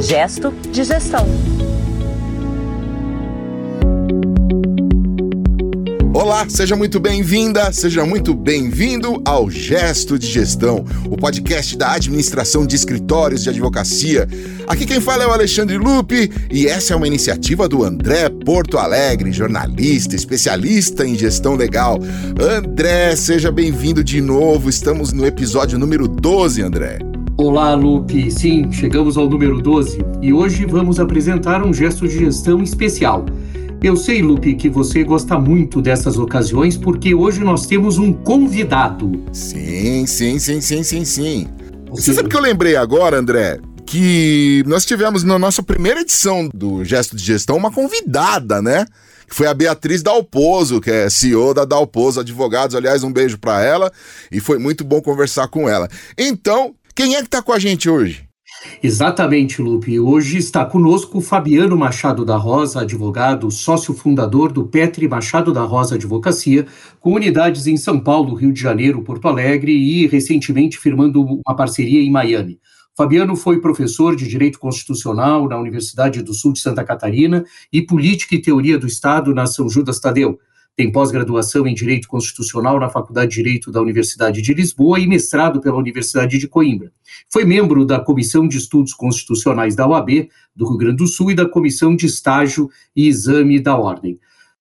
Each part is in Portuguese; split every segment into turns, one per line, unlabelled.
Gesto de Gestão.
Olá, seja muito bem-vinda, seja muito bem-vindo ao Gesto de Gestão, o podcast da administração de escritórios de advocacia. Aqui quem fala é o Alexandre Lupe e essa é uma iniciativa do André Porto Alegre, jornalista, especialista em gestão legal. André, seja bem-vindo de novo. Estamos no episódio número 12, André.
Olá, Lupe. Sim, chegamos ao número 12 e hoje vamos apresentar um gesto de gestão especial. Eu sei, Lupe, que você gosta muito dessas ocasiões porque hoje nós temos um convidado.
Sim, sim, sim, sim, sim, sim. Você sabe que eu lembrei agora, André? Que nós tivemos na nossa primeira edição do Gesto de Gestão uma convidada, né? Que foi a Beatriz Dalpozo, que é CEO da Dalpozo Advogados. Aliás, um beijo para ela e foi muito bom conversar com ela. Então, quem é que tá com a gente hoje?
Exatamente, Lupe. Hoje está conosco Fabiano Machado da Rosa, advogado, sócio fundador do Petri Machado da Rosa Advocacia, com unidades em São Paulo, Rio de Janeiro, Porto Alegre e recentemente firmando uma parceria em Miami. Fabiano foi professor de Direito Constitucional na Universidade do Sul de Santa Catarina e Política e Teoria do Estado na São Judas Tadeu. Tem pós-graduação em Direito Constitucional na Faculdade de Direito da Universidade de Lisboa e mestrado pela Universidade de Coimbra. Foi membro da Comissão de Estudos Constitucionais da OAB do Rio Grande do Sul e da Comissão de Estágio e Exame da Ordem.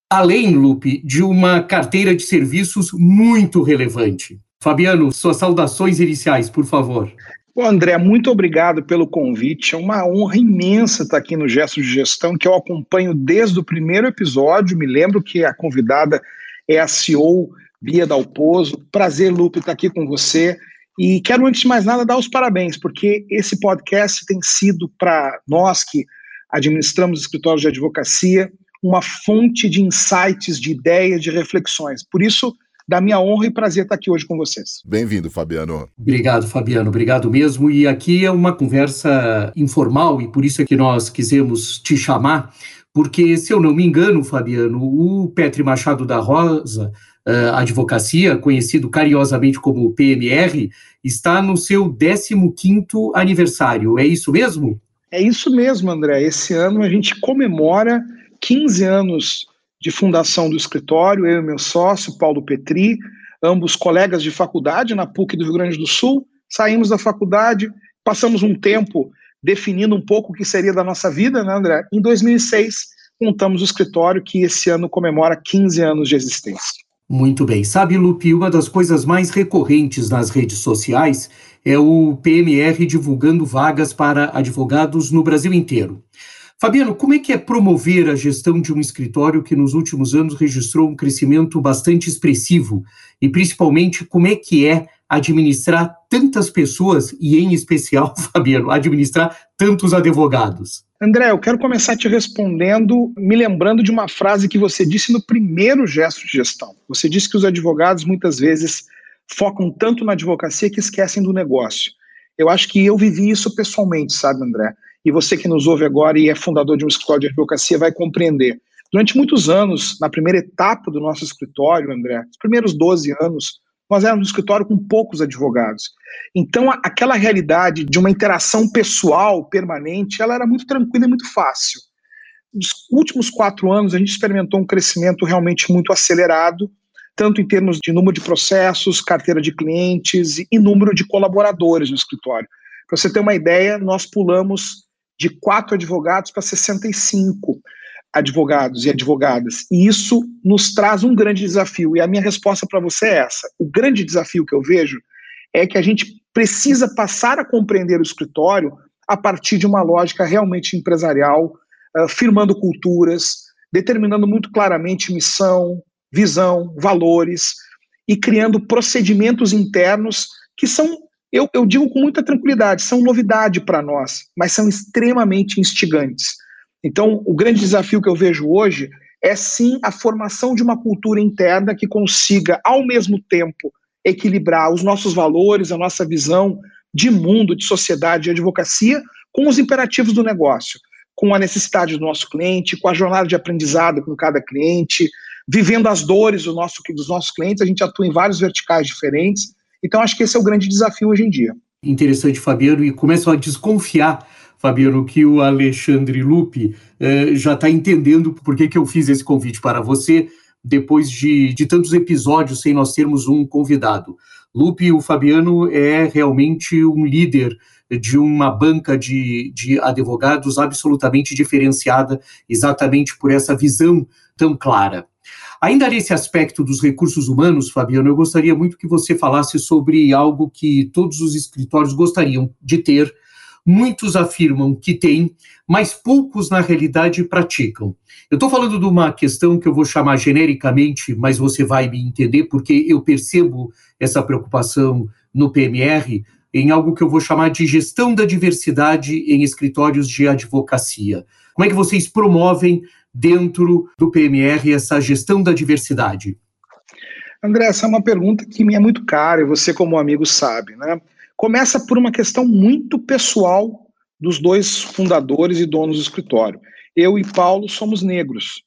Além, Lupe, de uma carteira de serviços muito relevante. Fabiano, suas saudações iniciais, por favor.
Bom, André, muito obrigado pelo convite. É uma honra imensa estar aqui no Gesto de Gestão, que eu acompanho desde o primeiro episódio. Me lembro que a convidada é a CEO Bia Dalpozo. Prazer, Lupe, estar aqui com você. E quero, antes de mais nada, dar os parabéns, porque esse podcast tem sido, para nós que administramos escritórios de advocacia, uma fonte de insights, de ideias, de reflexões. Por isso, da minha honra e prazer estar aqui hoje com vocês.
Bem-vindo, Fabiano.
Obrigado, Fabiano. Obrigado mesmo. E aqui é uma conversa informal e por isso é que nós quisemos te chamar, porque, se eu não me engano, Fabiano, o Petri Machado da Rosa, uh, Advocacia, conhecido carinhosamente como PMR, está no seu 15º aniversário. É isso mesmo?
É isso mesmo, André. Esse ano a gente comemora 15 anos de fundação do escritório, eu e meu sócio, Paulo Petri, ambos colegas de faculdade na PUC do Rio Grande do Sul. Saímos da faculdade, passamos um tempo definindo um pouco o que seria da nossa vida, né, André? Em 2006, montamos o escritório que esse ano comemora 15 anos de existência.
Muito bem. Sabe, Lupe, uma das coisas mais recorrentes nas redes sociais é o PMR divulgando vagas para advogados no Brasil inteiro. Fabiano, como é que é promover a gestão de um escritório que nos últimos anos registrou um crescimento bastante expressivo? E principalmente, como é que é administrar tantas pessoas e, em especial, Fabiano, administrar tantos advogados?
André, eu quero começar te respondendo, me lembrando de uma frase que você disse no primeiro gesto de gestão. Você disse que os advogados muitas vezes focam tanto na advocacia que esquecem do negócio. Eu acho que eu vivi isso pessoalmente, sabe, André? E você que nos ouve agora e é fundador de um escritório de advocacia vai compreender. Durante muitos anos, na primeira etapa do nosso escritório, André, os primeiros 12 anos, nós éramos um escritório com poucos advogados. Então, aquela realidade de uma interação pessoal permanente, ela era muito tranquila e muito fácil. Nos últimos quatro anos, a gente experimentou um crescimento realmente muito acelerado, tanto em termos de número de processos, carteira de clientes e número de colaboradores no escritório. Para você ter uma ideia, nós pulamos de quatro advogados para 65 advogados e advogadas. E isso nos traz um grande desafio. E a minha resposta para você é essa: o grande desafio que eu vejo é que a gente precisa passar a compreender o escritório a partir de uma lógica realmente empresarial, uh, firmando culturas, determinando muito claramente missão, visão, valores e criando procedimentos internos que são eu, eu digo com muita tranquilidade, são novidade para nós, mas são extremamente instigantes. Então, o grande desafio que eu vejo hoje é sim a formação de uma cultura interna que consiga, ao mesmo tempo, equilibrar os nossos valores, a nossa visão de mundo, de sociedade, de advocacia, com os imperativos do negócio, com a necessidade do nosso cliente, com a jornada de aprendizado com cada cliente, vivendo as dores do nosso, dos nossos clientes. A gente atua em vários verticais diferentes então, acho que esse é o grande desafio hoje em dia.
Interessante, Fabiano, e começam a desconfiar Fabiano, que o Alexandre Lupe eh, já está entendendo por que, que eu fiz esse convite para você, depois de, de tantos episódios sem nós termos um convidado. Lupe, o Fabiano é realmente um líder de uma banca de, de advogados absolutamente diferenciada, exatamente por essa visão tão clara. Ainda nesse aspecto dos recursos humanos, Fabiano, eu gostaria muito que você falasse sobre algo que todos os escritórios gostariam de ter, muitos afirmam que têm, mas poucos na realidade praticam. Eu estou falando de uma questão que eu vou chamar genericamente, mas você vai me entender, porque eu percebo essa preocupação no PMR em algo que eu vou chamar de gestão da diversidade em escritórios de advocacia. Como é que vocês promovem dentro do PMR essa gestão da diversidade?
André, essa é uma pergunta que me é muito cara e você, como amigo, sabe. Né? Começa por uma questão muito pessoal dos dois fundadores e donos do escritório. Eu e Paulo somos negros.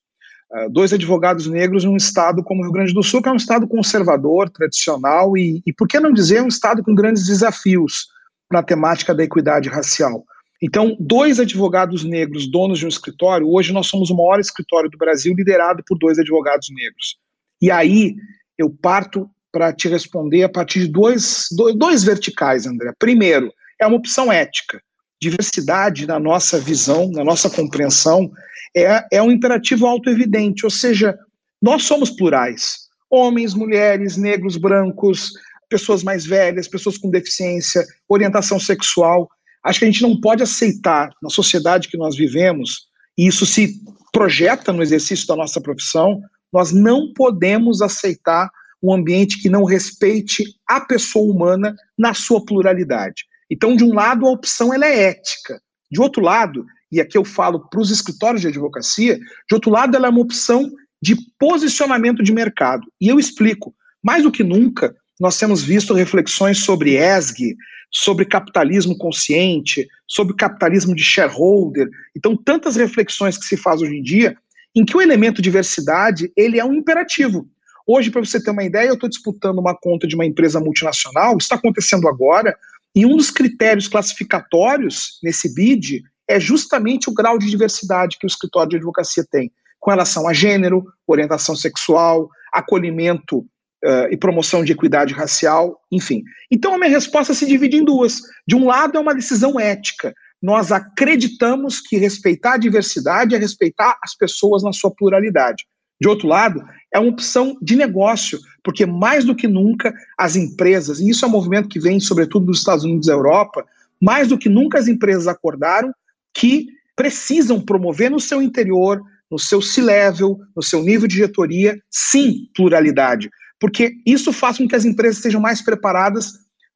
Uh, dois advogados negros num estado como o Rio Grande do Sul, que é um estado conservador, tradicional e, e por que não dizer, um estado com grandes desafios na temática da equidade racial. Então, dois advogados negros, donos de um escritório, hoje nós somos o maior escritório do Brasil, liderado por dois advogados negros. E aí eu parto para te responder a partir de dois, dois, dois verticais, André. Primeiro, é uma opção ética. Diversidade, na nossa visão, na nossa compreensão, é, é um imperativo autoevidente, ou seja, nós somos plurais. Homens, mulheres, negros, brancos, pessoas mais velhas, pessoas com deficiência, orientação sexual. Acho que a gente não pode aceitar, na sociedade que nós vivemos, e isso se projeta no exercício da nossa profissão, nós não podemos aceitar um ambiente que não respeite a pessoa humana na sua pluralidade. Então, de um lado, a opção ela é ética. De outro lado, e aqui eu falo para os escritórios de advocacia, de outro lado, ela é uma opção de posicionamento de mercado. E eu explico. Mais do que nunca, nós temos visto reflexões sobre ESG, sobre capitalismo consciente, sobre capitalismo de shareholder. Então, tantas reflexões que se faz hoje em dia, em que o elemento diversidade ele é um imperativo. Hoje, para você ter uma ideia, eu estou disputando uma conta de uma empresa multinacional, está acontecendo agora, e um dos critérios classificatórios nesse bid é justamente o grau de diversidade que o escritório de advocacia tem, com relação a gênero, orientação sexual, acolhimento uh, e promoção de equidade racial, enfim. Então a minha resposta se divide em duas. De um lado, é uma decisão ética. Nós acreditamos que respeitar a diversidade é respeitar as pessoas na sua pluralidade. De outro lado, é uma opção de negócio, porque mais do que nunca as empresas, e isso é um movimento que vem sobretudo dos Estados Unidos e Europa, mais do que nunca as empresas acordaram que precisam promover no seu interior, no seu C-level, no seu nível de diretoria, sim, pluralidade porque isso faz com que as empresas estejam mais preparadas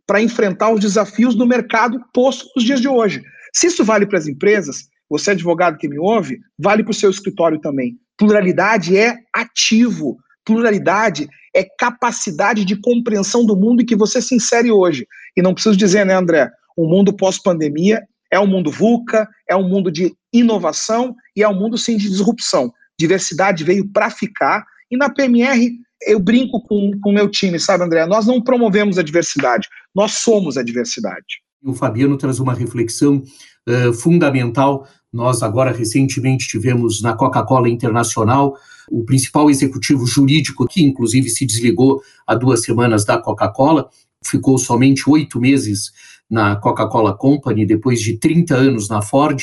para enfrentar os desafios do mercado posto nos dias de hoje. Se isso vale para as empresas, você advogado que me ouve, vale para o seu escritório também. Pluralidade é ativo, pluralidade é capacidade de compreensão do mundo em que você se insere hoje. E não preciso dizer, né, André? O mundo pós-pandemia é um mundo VUCA, é um mundo de inovação e é um mundo sim de disrupção. Diversidade veio para ficar e na PMR eu brinco com o meu time, sabe, André? Nós não promovemos a diversidade, nós somos a diversidade.
O Fabiano traz uma reflexão uh, fundamental. Nós, agora, recentemente, tivemos na Coca-Cola Internacional o principal executivo jurídico, que inclusive se desligou há duas semanas da Coca-Cola, ficou somente oito meses na Coca-Cola Company, depois de 30 anos na Ford,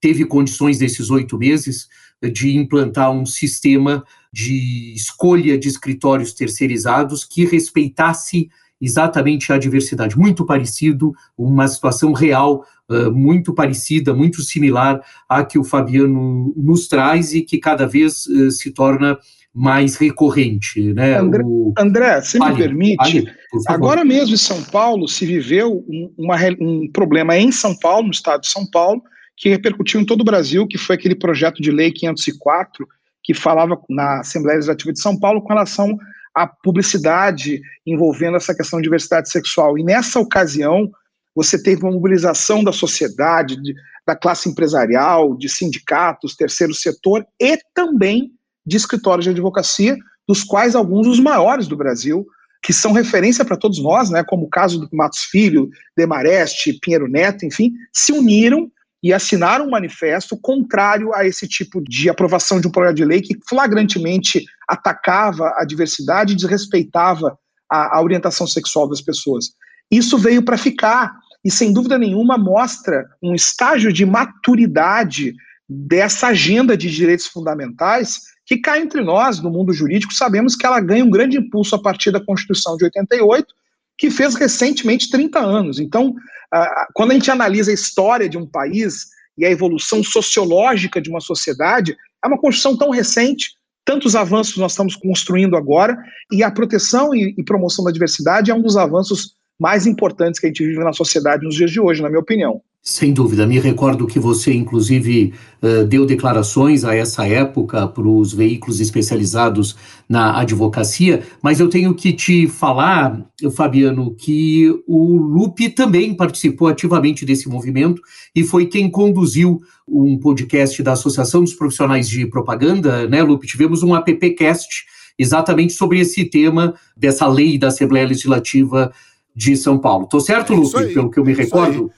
teve condições nesses oito meses de implantar um sistema de escolha de escritórios terceirizados que respeitasse exatamente a diversidade, muito parecido, uma situação real uh, muito parecida, muito similar à que o Fabiano nos traz e que cada vez uh, se torna mais recorrente. Né?
André, o... André se me permite, agora mesmo em São Paulo se viveu um, uma, um problema em São Paulo, no estado de São Paulo, que repercutiu em todo o Brasil, que foi aquele projeto de lei 504, que falava na Assembleia Legislativa de São Paulo com relação à publicidade envolvendo essa questão de diversidade sexual. E nessa ocasião, você teve uma mobilização da sociedade, de, da classe empresarial, de sindicatos, terceiro setor e também de escritórios de advocacia, dos quais alguns os maiores do Brasil, que são referência para todos nós, né, como o caso do Matos Filho, Demareste, Pinheiro Neto, enfim, se uniram e assinaram um manifesto contrário a esse tipo de aprovação de um projeto de lei que flagrantemente atacava a diversidade e desrespeitava a, a orientação sexual das pessoas. Isso veio para ficar e, sem dúvida nenhuma, mostra um estágio de maturidade dessa agenda de direitos fundamentais que cá entre nós, no mundo jurídico, sabemos que ela ganha um grande impulso a partir da Constituição de 88, que fez recentemente 30 anos. Então, quando a gente analisa a história de um país e a evolução sociológica de uma sociedade, é uma construção tão recente, tantos avanços nós estamos construindo agora, e a proteção e, promoção da diversidade é um dos avanços mais importantes que a gente vive na sociedade nos dias de hoje, na minha opinião.
Sem dúvida. Me recordo que você, inclusive, uh, deu declarações a essa época para os veículos especializados na advocacia, mas eu tenho que te falar, Fabiano, que o Lupe também participou ativamente desse movimento e foi quem conduziu um podcast da Associação dos Profissionais de Propaganda, né, Lupe? Tivemos um appcast exatamente sobre esse tema dessa lei da Assembleia Legislativa de São Paulo. Tô certo, é Lupe, pelo que eu me recordo?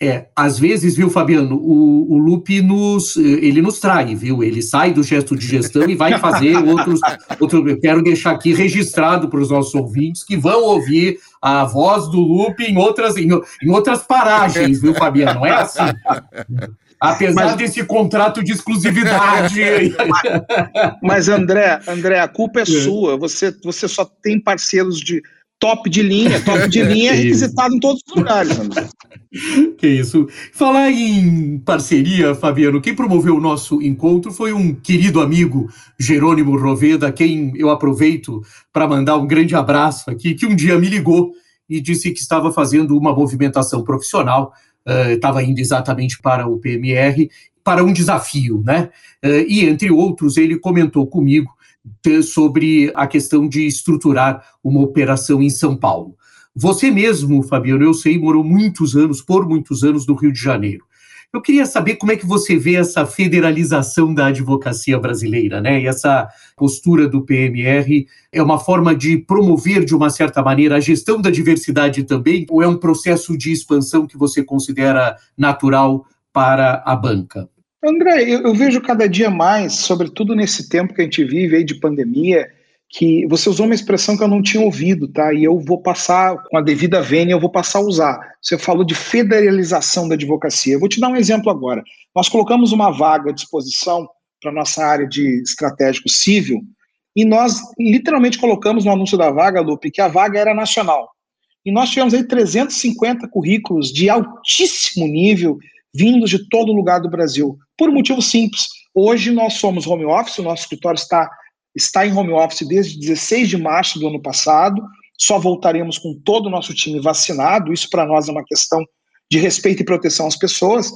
É, às vezes, viu, Fabiano, o, o Lupe nos, ele nos trai, viu? Ele sai do gesto de gestão e vai fazer outros. outro, eu quero deixar aqui registrado para os nossos ouvintes que vão ouvir a voz do Lupe em outras, em, em outras paragens, viu, Fabiano? Não é assim. Apesar mas, desse contrato de exclusividade.
Mas, mas, André, André, a culpa é, é sua. Você, você só tem parceiros de top de linha, top de linha é requisitado em todos os lugares.
Que isso. Falar em parceria, Fabiano, quem promoveu o nosso encontro foi um querido amigo, Jerônimo Roveda, quem eu aproveito para mandar um grande abraço aqui, que um dia me ligou e disse que estava fazendo uma movimentação profissional, uh, estava indo exatamente para o PMR, para um desafio, né? Uh, e entre outros, ele comentou comigo sobre a questão de estruturar uma operação em São Paulo. Você mesmo, Fabiano, eu sei, morou muitos anos, por muitos anos, no Rio de Janeiro. Eu queria saber como é que você vê essa federalização da advocacia brasileira, né? E essa postura do PMR é uma forma de promover, de uma certa maneira, a gestão da diversidade também, ou é um processo de expansão que você considera natural para a banca?
André, eu, eu, vejo cada dia mais, sobretudo nesse tempo que a gente vive aí de pandemia, que você usou uma expressão que eu não tinha ouvido, tá? E eu vou passar, com a devida vênia, eu vou passar a usar. Você falou de federalização da advocacia. Eu vou te dar um exemplo agora. Nós colocamos uma vaga à disposição para nossa área de estratégico civil e nós literalmente colocamos no anúncio da vaga, Lupe, que a vaga era nacional. E nós tivemos aí 350 currículos de altíssimo nível vindos de todo lugar do Brasil, por um motivo simples. Hoje nós somos home office, o nosso escritório está, está em home office desde 16 de março do ano passado, só voltaremos com todo o nosso time vacinado, isso para nós é uma questão de respeito e proteção às pessoas,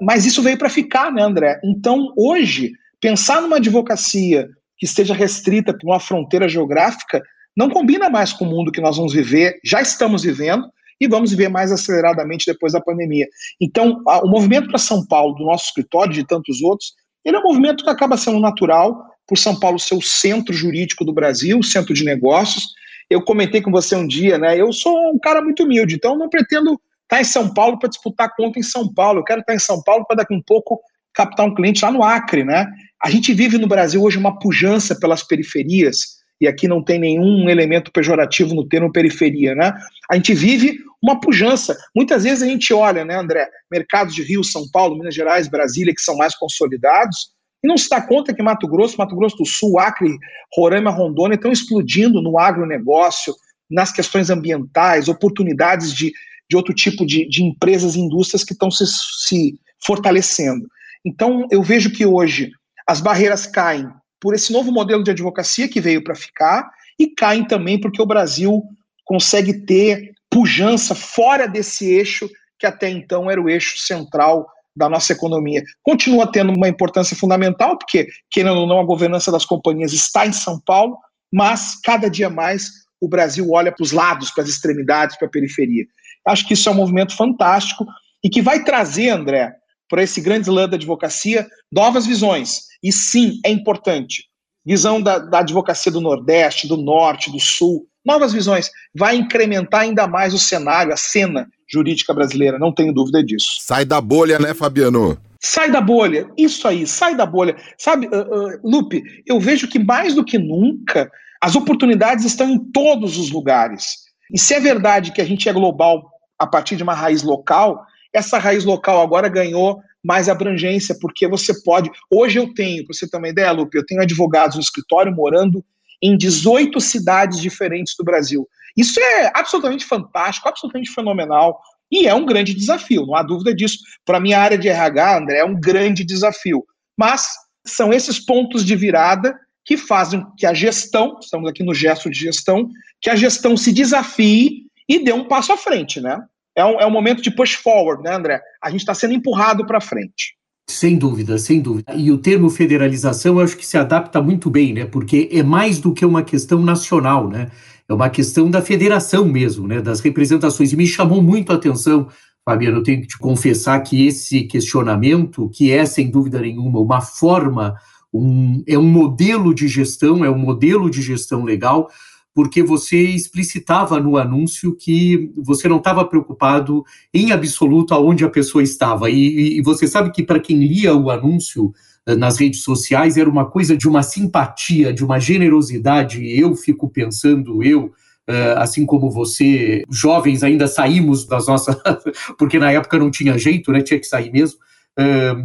mas isso veio para ficar, né, André? Então, hoje, pensar numa advocacia que esteja restrita por uma fronteira geográfica não combina mais com o mundo que nós vamos viver, já estamos vivendo, e vamos viver mais aceleradamente depois da pandemia. Então, a, o movimento para São Paulo, do nosso escritório e de tantos outros, ele é um movimento que acaba sendo natural, por São Paulo ser o centro jurídico do Brasil, centro de negócios. Eu comentei com você um dia, né? Eu sou um cara muito humilde, então não pretendo estar em São Paulo para disputar conta em São Paulo. Eu quero estar em São Paulo para daqui um pouco captar um cliente lá no Acre, né? A gente vive no Brasil hoje uma pujança pelas periferias e aqui não tem nenhum elemento pejorativo no termo periferia, né? A gente vive uma pujança. Muitas vezes a gente olha, né, André, mercados de Rio, São Paulo, Minas Gerais, Brasília, que são mais consolidados, e não se dá conta que Mato Grosso, Mato Grosso do Sul, Acre, Roraima, Rondônia estão explodindo no agronegócio, nas questões ambientais, oportunidades de, de outro tipo de, de empresas e indústrias que estão se, se fortalecendo. Então, eu vejo que hoje as barreiras caem por esse novo modelo de advocacia que veio para ficar e caem também porque o Brasil consegue ter pujança fora desse eixo que até então era o eixo central da nossa economia. Continua tendo uma importância fundamental, porque, querendo ou não, a governança das companhias está em São Paulo, mas cada dia mais o Brasil olha para os lados, para as extremidades, para a periferia. Acho que isso é um movimento fantástico e que vai trazer, André, para esse grande lã da advocacia, novas visões. E sim, é importante. Visão da, da advocacia do Nordeste, do Norte, do Sul, novas visões, vai incrementar ainda mais o cenário, a cena jurídica brasileira, não tenho dúvida disso.
Sai da bolha, né, Fabiano?
Sai da bolha, isso aí, sai da bolha. Sabe, uh, uh, Lupe, eu vejo que mais do que nunca as oportunidades estão em todos os lugares. E se é verdade que a gente é global a partir de uma raiz local, essa raiz local agora ganhou mais abrangência, porque você pode. Hoje eu tenho, para você ter uma ideia, Lupe, eu tenho advogados no escritório morando em 18 cidades diferentes do Brasil. Isso é absolutamente fantástico, absolutamente fenomenal. E é um grande desafio, não há dúvida disso. Para a minha área de RH, André, é um grande desafio. Mas são esses pontos de virada que fazem que a gestão, estamos aqui no gesto de gestão, que a gestão se desafie e dê um passo à frente, né? É um, é um momento de push forward, né, André? A gente está sendo empurrado para frente.
Sem dúvida, sem dúvida. E o termo federalização eu acho que se adapta muito bem, né? Porque é mais do que uma questão nacional, né? É uma questão da federação mesmo, né? Das representações. E me chamou muito a atenção, Fabiano, eu tenho que te confessar que esse questionamento, que é sem dúvida nenhuma uma forma, um, é um modelo de gestão, é um modelo de gestão legal, porque você explicitava no anúncio que você não estava preocupado em absoluto aonde a pessoa estava. E, e você sabe que para quem lia o anúncio eh, nas redes sociais era uma coisa de uma simpatia, de uma generosidade. Eu fico pensando, eu, eh, assim como você, jovens ainda saímos das nossas. porque na época não tinha jeito, né? Tinha que sair mesmo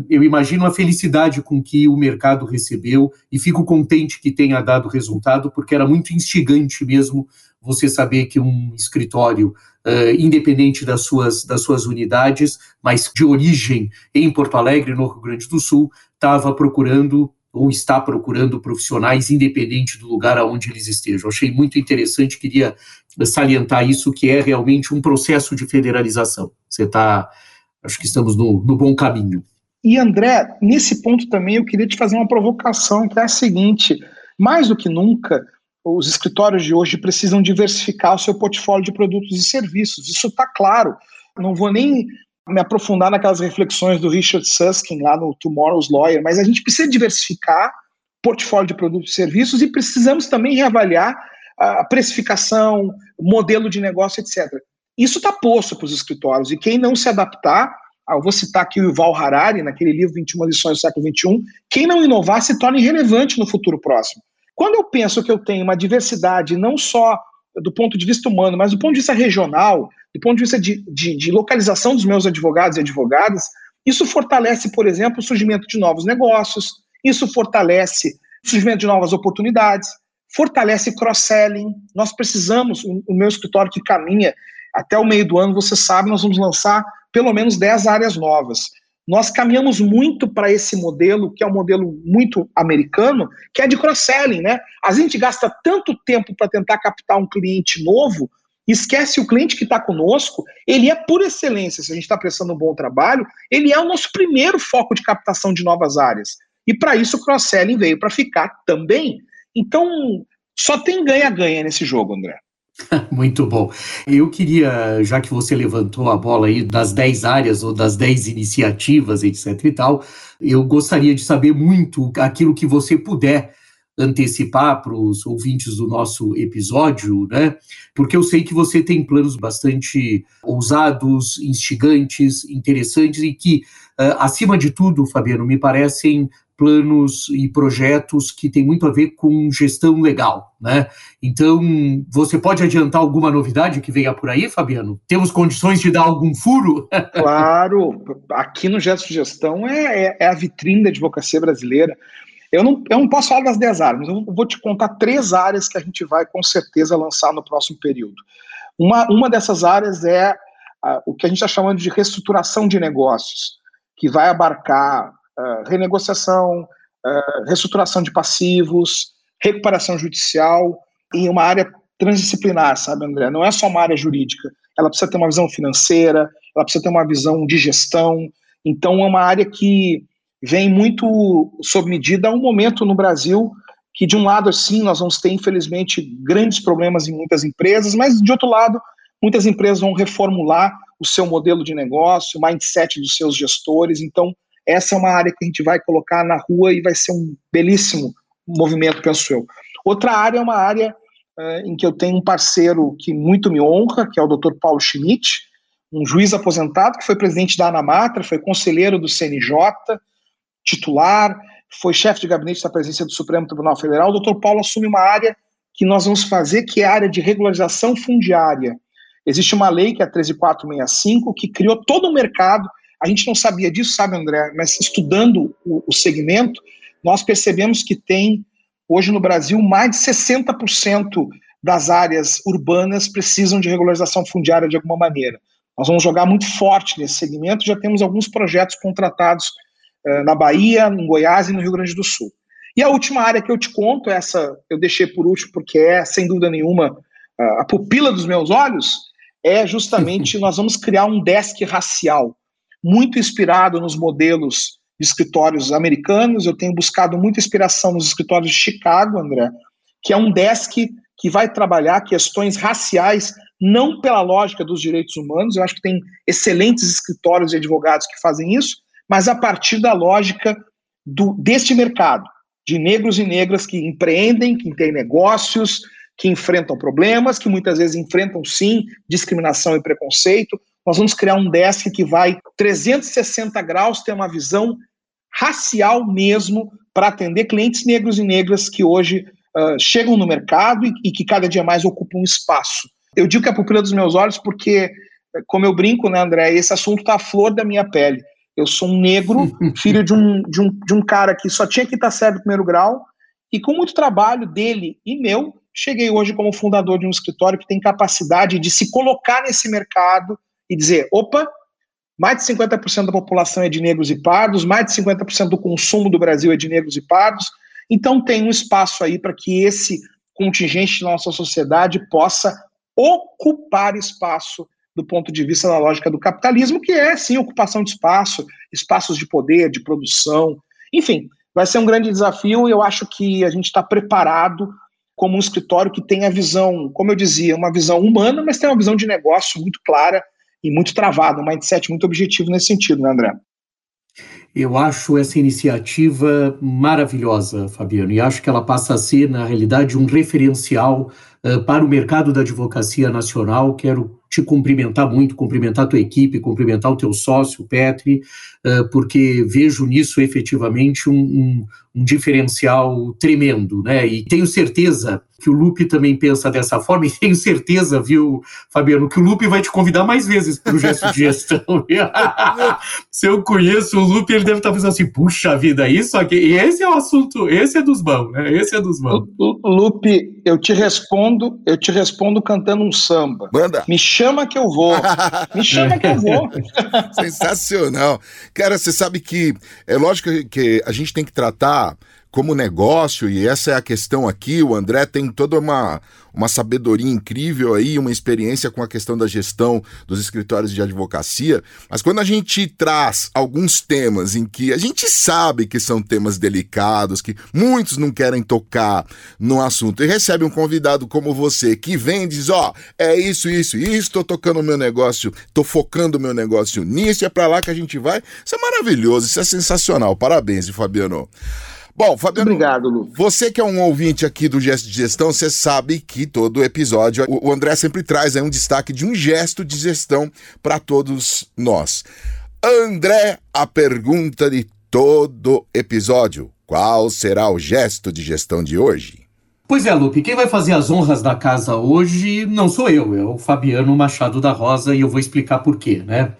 eu imagino a felicidade com que o mercado recebeu e fico contente que tenha dado resultado, porque era muito instigante mesmo você saber que um escritório, independente das suas, das suas unidades, mas de origem em Porto Alegre, no Rio Grande do Sul, estava procurando ou está procurando profissionais independente do lugar aonde eles estejam. Achei muito interessante, queria salientar isso, que é realmente um processo de federalização. Você está acho que estamos no, no bom caminho.
E André, nesse ponto também eu queria te fazer uma provocação, que é a seguinte: mais do que nunca, os escritórios de hoje precisam diversificar o seu portfólio de produtos e serviços. Isso está claro. Não vou nem me aprofundar naquelas reflexões do Richard Susskind lá no Tomorrow's Lawyer, mas a gente precisa diversificar portfólio de produtos e serviços e precisamos também reavaliar a precificação, modelo de negócio, etc. Isso está posto para os escritórios, e quem não se adaptar, ah, eu vou citar aqui o Yuval Harari, naquele livro 21 lições do século XXI, quem não inovar se torna irrelevante no futuro próximo. Quando eu penso que eu tenho uma diversidade não só do ponto de vista humano, mas do ponto de vista regional, do ponto de vista de, de, de localização dos meus advogados e advogadas, isso fortalece, por exemplo, o surgimento de novos negócios, isso fortalece o surgimento de novas oportunidades, fortalece cross-selling. Nós precisamos, o meu escritório que caminha até o meio do ano, você sabe, nós vamos lançar pelo menos 10 áreas novas. Nós caminhamos muito para esse modelo, que é um modelo muito americano, que é de cross-selling, né? A gente gasta tanto tempo para tentar captar um cliente novo, esquece o cliente que está conosco, ele é por excelência, se a gente está prestando um bom trabalho, ele é o nosso primeiro foco de captação de novas áreas. E para isso o cross-selling veio para ficar também. Então, só tem ganha-ganha nesse jogo, André.
Muito bom. Eu queria, já que você levantou a bola aí das 10 áreas ou das 10 iniciativas, etc e tal, eu gostaria de saber muito aquilo que você puder antecipar para os ouvintes do nosso episódio, né? Porque eu sei que você tem planos bastante ousados, instigantes, interessantes e que, uh, acima de tudo, Fabiano, me parecem planos e projetos que têm muito a ver com gestão legal, né? Então, você pode adiantar alguma novidade que venha por aí, Fabiano? Temos condições de dar algum furo?
Claro, aqui no Gesto de Gestão é, é, é, a vitrine da advocacia brasileira. Eu não, eu não posso falar das 10 áreas, eu vou te contar três áreas que a gente vai com certeza lançar no próximo período. Uma, uma dessas áreas é uh, o que a gente está chamando de reestruturação de negócios, que vai abarcar uh, renegociação, uh, reestruturação de passivos, recuperação judicial em uma área transdisciplinar, sabe, André? Não é só uma área jurídica. Ela precisa ter uma visão financeira, ela precisa ter uma visão de gestão. Então, é uma área que vem muito sob medida a um momento no Brasil que, de um lado, assim, nós vamos ter, infelizmente, grandes problemas em muitas empresas, mas, de outro lado, muitas empresas vão reformular o seu modelo de negócio, o mindset dos seus gestores. Então, essa é uma área que a gente vai colocar na rua e vai ser um belíssimo movimento, penso eu. Outra área é uma área uh, em que eu tenho um parceiro que muito me honra, que é o Dr. Paulo Schmidt, um juiz aposentado que foi presidente da Anamatra, foi conselheiro do CNJ, titular, foi chefe de gabinete da presidência do Supremo Tribunal Federal. O Dr. Paulo assume uma área que nós vamos fazer, que é a área de regularização fundiária. Existe uma lei, que é a 13465, que criou todo um mercado. A gente não sabia disso, sabe, André? Mas estudando o, o segmento, nós percebemos que tem, hoje no Brasil, mais de 60% das áreas urbanas precisam de regularização fundiária de alguma maneira. Nós vamos jogar muito forte nesse segmento, já temos alguns projetos contratados uh, na Bahia, em Goiás e no Rio Grande do Sul. E a última área que eu te conto, essa eu deixei por último porque é, sem dúvida nenhuma, a pupila dos meus olhos, é justamente nós vamos criar um desk racial, muito inspirado nos modelos de escritórios americanos. Eu tenho buscado muita inspiração nos escritórios de Chicago, André, que é um desk que vai trabalhar questões raciais não pela lógica dos direitos humanos, eu acho que tem excelentes escritórios e advogados que fazem isso, mas a partir da lógica do, deste mercado, de negros e negras que empreendem, que têm negócios, que enfrentam problemas, que muitas vezes enfrentam, sim, discriminação e preconceito. Nós vamos criar um desk que vai 360 graus, ter uma visão racial mesmo, para atender clientes negros e negras que hoje uh, chegam no mercado e, e que cada dia mais ocupam espaço. Eu digo que é a pupila dos meus olhos porque, como eu brinco, né, André, esse assunto está à flor da minha pele. Eu sou um negro, filho de um, de, um, de um cara que só tinha que estar certo no primeiro grau, e com muito trabalho dele e meu, cheguei hoje como fundador de um escritório que tem capacidade de se colocar nesse mercado e dizer: opa, mais de 50% da população é de negros e pardos, mais de 50% do consumo do Brasil é de negros e pardos, então tem um espaço aí para que esse contingente da nossa sociedade possa ocupar espaço do ponto de vista da lógica do capitalismo, que é, sim, ocupação de espaço, espaços de poder, de produção, enfim, vai ser um grande desafio e eu acho que a gente está preparado como um escritório que tem a visão, como eu dizia, uma visão humana, mas tem uma visão de negócio muito clara e muito travada, um mindset muito objetivo nesse sentido, né, André?
Eu acho essa iniciativa maravilhosa, Fabiano, e acho que ela passa a ser, na realidade, um referencial uh, para o mercado da advocacia nacional. Quero te cumprimentar muito, cumprimentar a tua equipe, cumprimentar o teu sócio, Petri, uh, porque vejo nisso efetivamente um, um, um, diferencial tremendo, né? E tenho certeza que o Lupe também pensa dessa forma, e tenho certeza, viu, Fabiano, que o Lupe vai te convidar mais vezes para o gesto de gestão. Se eu conheço o Lupe, ele deve estar pensando assim, puxa vida, isso aqui, e esse é o assunto, esse é dos bons, né? Esse é dos bons.
Lupe, eu te respondo, eu te respondo cantando um samba.
Manda.
Me chama que eu vou. Me chama que eu vou.
Sensacional. Cara, você sabe que é lógico que a gente tem que tratar como negócio, e essa é a questão aqui, o André tem toda uma, uma sabedoria incrível aí, uma experiência com a questão da gestão dos escritórios de advocacia, mas quando a gente traz alguns temas em que a gente sabe que são temas delicados, que muitos não querem tocar no assunto, e recebe um convidado como você que vem e diz: Ó, oh, é isso, isso, isso, tô tocando o meu negócio, tô focando o meu negócio nisso, é para lá que a gente vai. Isso é maravilhoso, isso é sensacional. Parabéns, Fabiano. Bom, Fabiano,
obrigado, Lu.
Você que é um ouvinte aqui do Gesto de Gestão, você sabe que todo episódio o André sempre traz aí um destaque de um gesto de gestão para todos nós. André, a pergunta de todo episódio: qual será o gesto de gestão de hoje?
Pois é, Lupe, quem vai fazer as honras da casa hoje não sou eu, é o Fabiano Machado da Rosa e eu vou explicar por quê, né?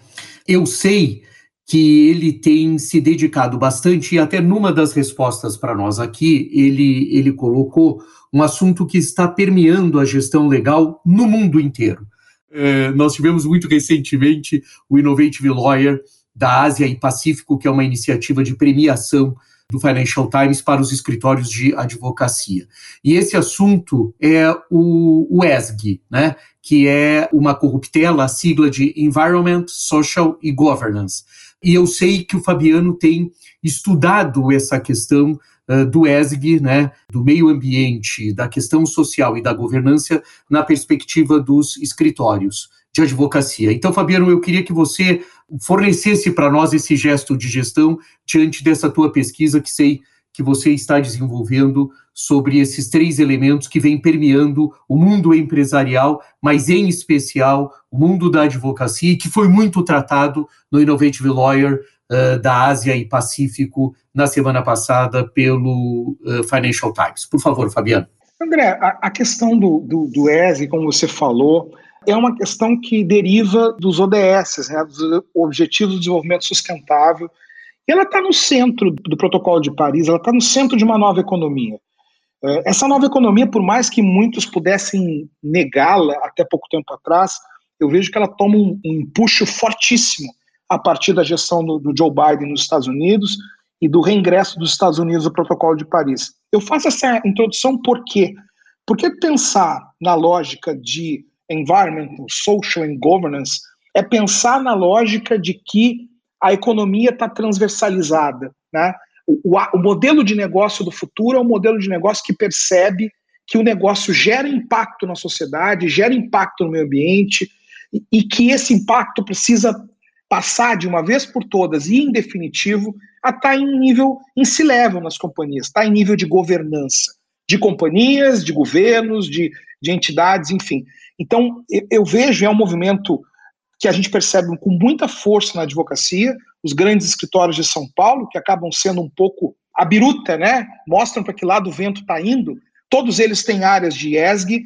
Eu sei que ele tem se dedicado bastante, e até numa das respostas para nós aqui, ele, ele colocou um assunto que está permeando a gestão legal no mundo inteiro. É, nós tivemos muito recentemente o Innovative Lawyer da Ásia e Pacífico, que é uma iniciativa de premiação do Financial Times para os escritórios de advocacia. E esse assunto é o, o ESG, né, que é uma corruptela, a sigla de Environment, Social e Governance e eu sei que o Fabiano tem estudado essa questão uh, do ESG, né, do meio ambiente, da questão social e da governança na perspectiva dos escritórios de advocacia. Então, Fabiano, eu queria que você fornecesse para nós esse gesto de gestão diante dessa tua pesquisa que sei que você está desenvolvendo sobre esses três elementos que vêm permeando o mundo empresarial, mas em especial o mundo da advocacia, que foi muito tratado no Innovative Lawyer uh, da Ásia e Pacífico na semana passada pelo uh, Financial Times. Por favor, Fabiano.
André, a, a questão do, do, do ESG, como você falou, é uma questão que deriva dos ODS, né, dos Objetivos de Desenvolvimento Sustentável, ela está no centro do Protocolo de Paris, ela está no centro de uma nova economia. É, essa nova economia, por mais que muitos pudessem negá-la até pouco tempo atrás, eu vejo que ela toma um, um empuxo fortíssimo a partir da gestão do, do Joe Biden nos Estados Unidos e do reingresso dos Estados Unidos ao Protocolo de Paris. Eu faço essa introdução por quê? Porque pensar na lógica de environmental, social and governance é pensar na lógica de que a economia está transversalizada. Né? O, o, modelo de negócio do futuro é um modelo de negócio que percebe que o negócio gera impacto na sociedade, gera impacto no meio ambiente, e, e que esse impacto precisa passar de uma vez por todas e em definitivo a estar tá em nível em se level nas companhias, está em nível de governança, de companhias, de governos, de, de entidades, enfim. Então, eu, eu vejo, é um movimento que a gente percebe com muita força na advocacia, os grandes escritórios de São Paulo, que acabam sendo um pouco a biruta, né? Mostram para que lado o vento está indo. Todos eles têm áreas de ESG.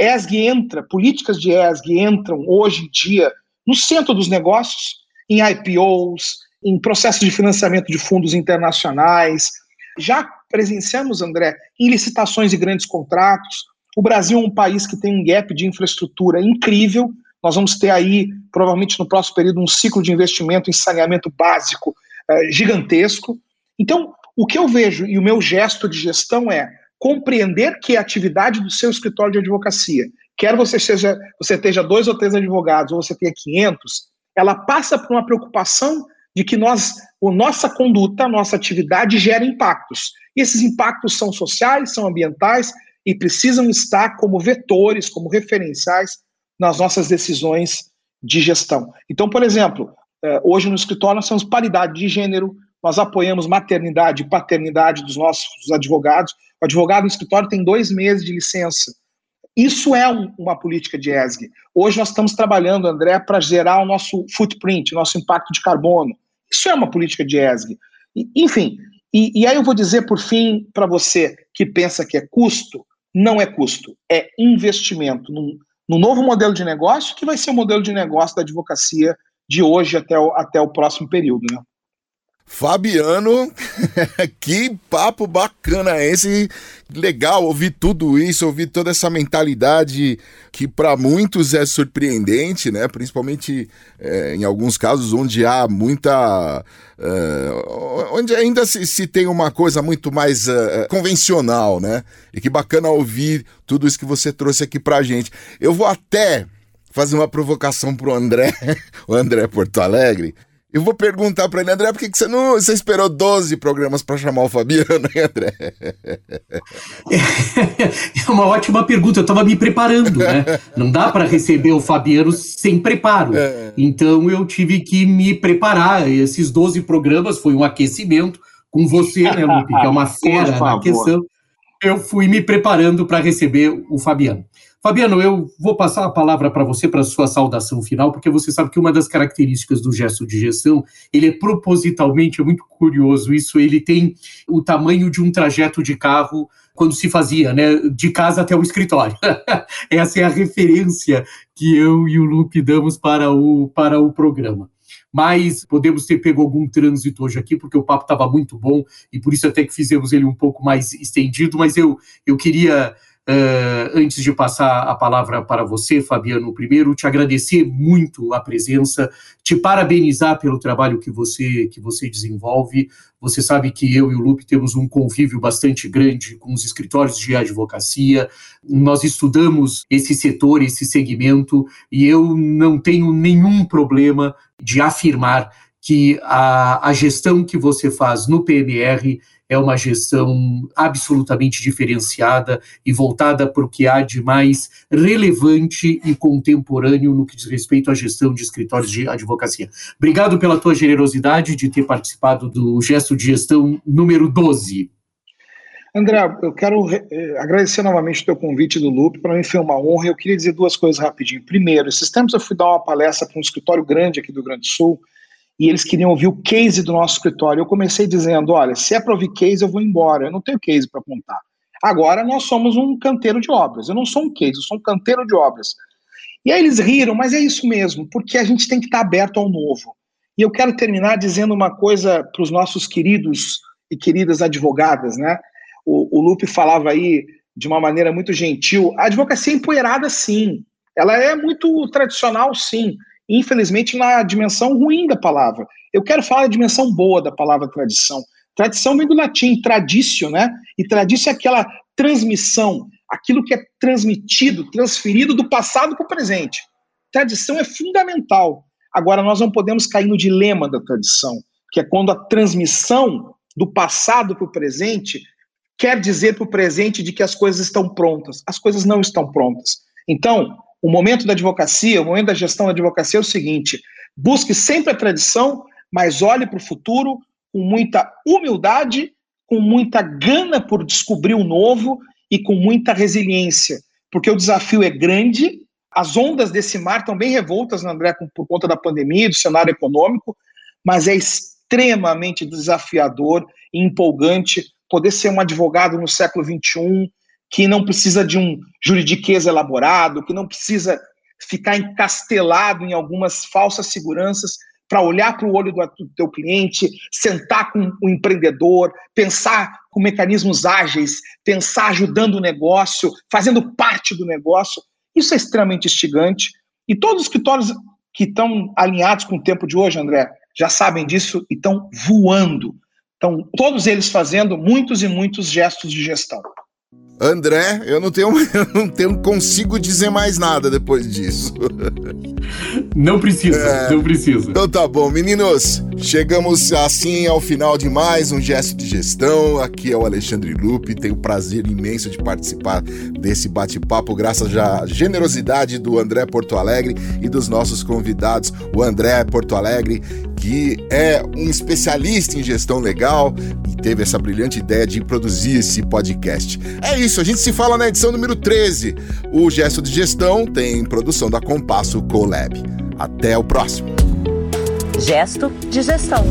ESG entra, políticas de ESG entram hoje em dia no centro dos negócios, em IPOs, em processos de financiamento de fundos internacionais. Já presenciamos, André, em licitações de grandes contratos. O Brasil é um país que tem um gap de infraestrutura incrível. Nós vamos ter aí, provavelmente no próximo período, um ciclo de investimento em saneamento básico eh, gigantesco. Então, o que eu vejo e o meu gesto de gestão é compreender que a atividade do seu escritório de advocacia, quer você seja você esteja dois ou três advogados ou você tenha 500, ela passa por uma preocupação de que nós, a nossa conduta, a nossa atividade gera impactos. E esses impactos são sociais, são ambientais e precisam estar como vetores, como referenciais nas nossas decisões de gestão. Então, por exemplo, é, hoje no escritório nós temos paridade de gênero, nós apoiamos maternidade e paternidade dos nossos advogados. O advogado no escritório tem dois meses de licença. Isso é um, uma política de ESG. Hoje nós estamos trabalhando, André, para gerar o nosso footprint, o nosso impacto de carbono. Isso é uma política de ESG. E, enfim, e, e aí eu vou dizer por fim para você que pensa que é custo, não é custo, é investimento num, num novo modelo de negócio que vai ser o modelo de negócio da advocacia de hoje até o, até o próximo período. Né?
Fabiano, que papo bacana esse. Legal ouvir tudo isso, ouvir toda essa mentalidade que para muitos é surpreendente, né? Principalmente é, em alguns casos onde há muita. É, onde ainda se, se, tem uma coisa muito mais é, convencional, né? E que bacana ouvir tudo isso que você trouxe aqui pra gente. Eu vou até fazer uma provocação pro André, o André Porto Alegre. Eu vou perguntar para ele, André, por que, que você não você esperou 12 programas para chamar o Fabiano, hein, André?
É uma ótima pergunta. Eu estava me preparando, né? Não dá para receber o Fabiano sem preparo. É. Então eu tive que me preparar. Esses 12 programas foi um aquecimento com você, né, Lupe, que é uma fera na questão. Eu fui me preparando para receber o Fabiano. Fabiano, eu vou passar a palavra para você para sua saudação final, porque você sabe que uma das características do gesto de gestão, ele é propositalmente, é muito curioso isso, ele tem o tamanho de um trajeto de carro quando se fazia, né, de casa até o escritório. Essa é a referência que eu e o Lupe damos para o, para o programa mas podemos ter pego algum trânsito hoje aqui, porque o papo estava muito bom e por isso até que fizemos ele um pouco mais estendido, mas eu, eu queria Uh, antes de passar a palavra para você, Fabiano, primeiro, te agradecer muito a presença, te parabenizar pelo trabalho que você, que você desenvolve. Você sabe que eu e o Lupe temos um convívio bastante grande com os escritórios de advocacia. Nós estudamos esse setor, esse segmento, e eu não tenho nenhum problema de afirmar que a, a gestão que você faz no PMR é uma gestão absolutamente diferenciada e voltada para o que há de mais relevante e contemporâneo no que diz respeito à gestão de escritórios de advocacia. Obrigado pela tua generosidade de ter participado do gesto de gestão número 12.
André, eu quero eh, agradecer novamente o teu convite do Lupe, para mim foi uma honra. Eu queria dizer duas coisas rapidinho. Primeiro, esses tempos eu fui dar uma palestra para um escritório grande aqui do Grande Sul e eles queriam ouvir o case do nosso escritório. Eu comecei dizendo: olha, se é para ouvir case, eu vou embora, eu não tenho case para contar. Agora nós somos um canteiro de obras. Eu não sou um case, eu sou um canteiro de obras. E aí eles riram, mas é isso mesmo, porque a gente tem que estar aberto ao novo. E eu quero terminar dizendo uma coisa para os nossos queridos e queridas advogadas, né? O, o Lupe falava aí de uma maneira muito gentil. A advocacia é empoeirada, sim. Ela é muito tradicional, sim. Infelizmente, na dimensão ruim da palavra. Eu quero falar da dimensão boa da palavra tradição. Tradição vem do latim, traditio, né? E traditio é aquela transmissão, aquilo que é transmitido, transferido do passado para o presente. Tradição é fundamental. Agora, nós não podemos cair no dilema da tradição, que é quando a transmissão do passado para o presente quer dizer para o presente de que as coisas estão prontas. As coisas não estão prontas. Então, o momento da advocacia, o momento da gestão da advocacia é o seguinte: busque sempre a tradição, mas olhe para o futuro com muita humildade, com muita gana por descobrir o novo e com muita resiliência, porque o desafio é grande. As ondas desse mar estão bem revoltas, André, por conta da pandemia, do cenário econômico, mas é extremamente desafiador e empolgante poder ser um advogado no século XXI, que não precisa de um juridiquês elaborado, que não precisa ficar encastelado em algumas falsas seguranças para olhar para o olho do, teu cliente, sentar com o empreendedor, pensar com mecanismos ágeis, pensar ajudando o negócio, fazendo parte do negócio. Isso é extremamente instigante. E todos os escritórios que estão alinhados com o tempo de hoje, André, já sabem disso e estão voando. Então, todos eles fazendo muitos e muitos gestos de gestão.
André, eu não tenho, eu não tenho, consigo dizer mais nada depois disso.
Não precisa, é, não precisa.
Então tá bom, meninos. Chegamos assim ao final de mais um gesto de gestão. Aqui é o Alexandre Lupe. Tenho o prazer imenso de participar desse bate-papo, graças à generosidade do André Porto Alegre e dos nossos convidados, o André Porto Alegre, que é um especialista em gestão legal e teve essa brilhante ideia de produzir esse podcast. É isso, a gente se fala na edição número 13. O Gesto de Gestão tem produção da Compasso Colab. Até o próximo.
Gesto de Gestão.